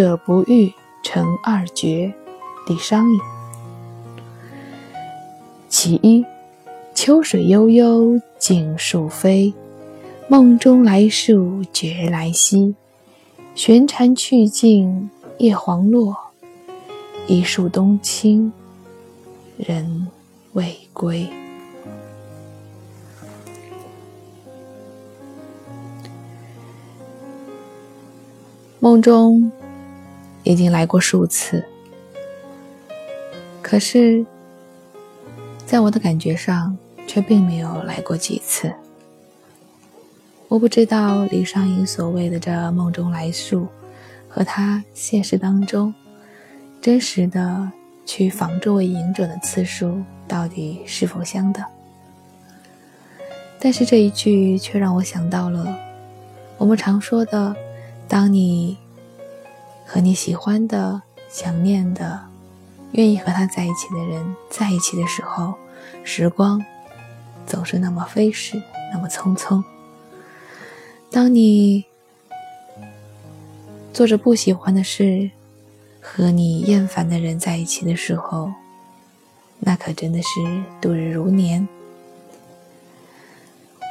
者不遇，成二绝。李商隐。其一，秋水悠悠，径树飞。梦中来树觉来兮，悬蝉去尽叶黄落。一树冬青，人未归。梦中已经来过数次，可是，在我的感觉上，却并没有来过几次。我不知道李商隐所谓的这梦中来数，和他现实当中真实的去访这位隐者的次数到底是否相等。但是这一句却让我想到了我们常说的：当你和你喜欢的、想念的、愿意和他在一起的人在一起的时候，时光总是那么飞逝，那么匆匆。当你做着不喜欢的事，和你厌烦的人在一起的时候，那可真的是度日如年。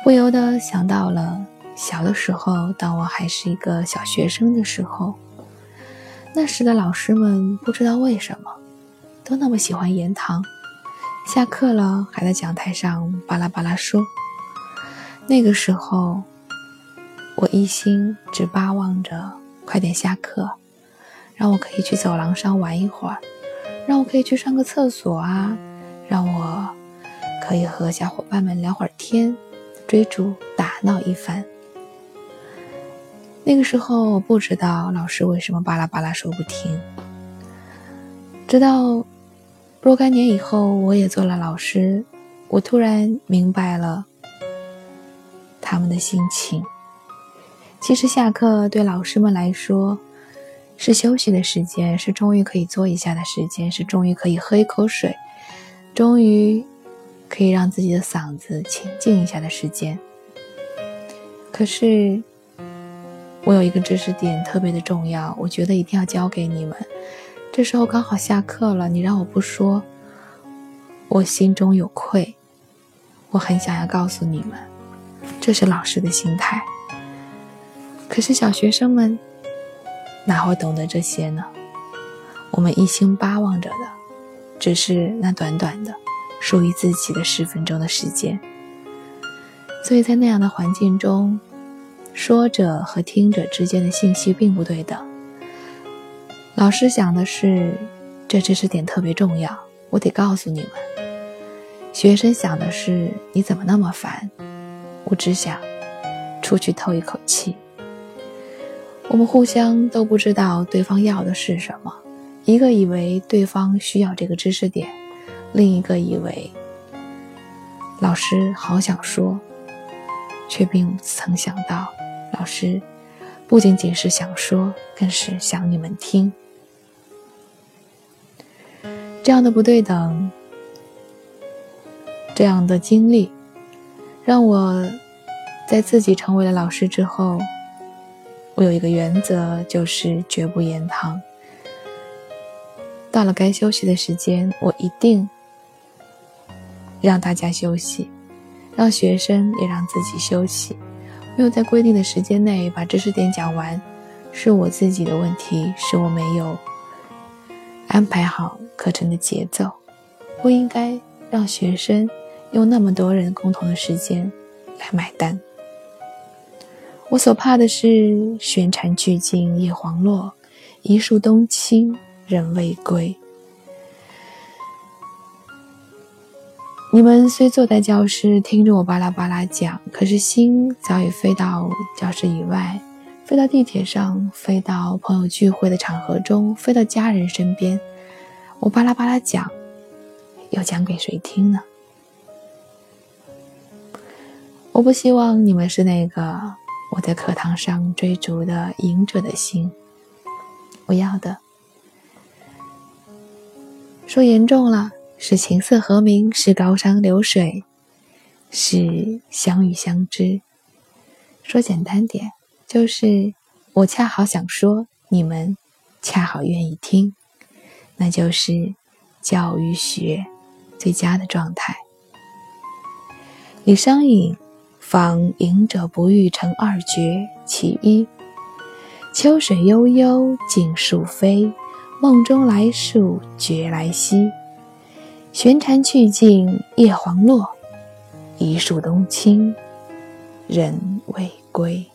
不由得想到了小的时候，当我还是一个小学生的时候，那时的老师们不知道为什么，都那么喜欢言堂，下课了还在讲台上巴拉巴拉说。那个时候。我一心只巴望着快点下课，让我可以去走廊上玩一会儿，让我可以去上个厕所啊，让我可以和小伙伴们聊会儿天，追逐打闹一番。那个时候我不知道老师为什么巴拉巴拉说不停，直到若干年以后，我也做了老师，我突然明白了他们的心情。其实下课对老师们来说，是休息的时间，是终于可以坐一下的时间，是终于可以喝一口水，终于可以让自己的嗓子清静一下的时间。可是，我有一个知识点特别的重要，我觉得一定要教给你们。这时候刚好下课了，你让我不说，我心中有愧。我很想要告诉你们，这是老师的心态。可是小学生们哪会懂得这些呢？我们一心巴望着的，只是那短短的属于自己的十分钟的时间。所以在那样的环境中，说者和听者之间的信息并不对等。老师想的是，这知识点特别重要，我得告诉你们。学生想的是，你怎么那么烦？我只想出去透一口气。我们互相都不知道对方要的是什么，一个以为对方需要这个知识点，另一个以为老师好想说，却并不曾想到，老师不仅仅是想说，更是想你们听。这样的不对等，这样的经历，让我在自己成为了老师之后。我有一个原则，就是绝不言堂。到了该休息的时间，我一定让大家休息，让学生也让自己休息。没有在规定的时间内把知识点讲完，是我自己的问题，是我没有安排好课程的节奏。不应该让学生用那么多人共同的时间来买单。我所怕的是悬蝉去尽叶黄落，一树冬青人未归。你们虽坐在教室听着我巴拉巴拉讲，可是心早已飞到教室以外，飞到地铁上，飞到朋友聚会的场合中，飞到家人身边。我巴拉巴拉讲，又讲给谁听呢？我不希望你们是那个。我在课堂上追逐的赢者的心，我要的，说严重了是琴瑟和鸣，是高山流水，是相遇相知；说简单点，就是我恰好想说，你们恰好愿意听，那就是教与学最佳的状态。李商隐访隐者不遇成二绝其一：秋水悠悠，尽数飞；梦中来树，觉来兮。悬蝉去尽，叶黄落，一树冬青，人未归。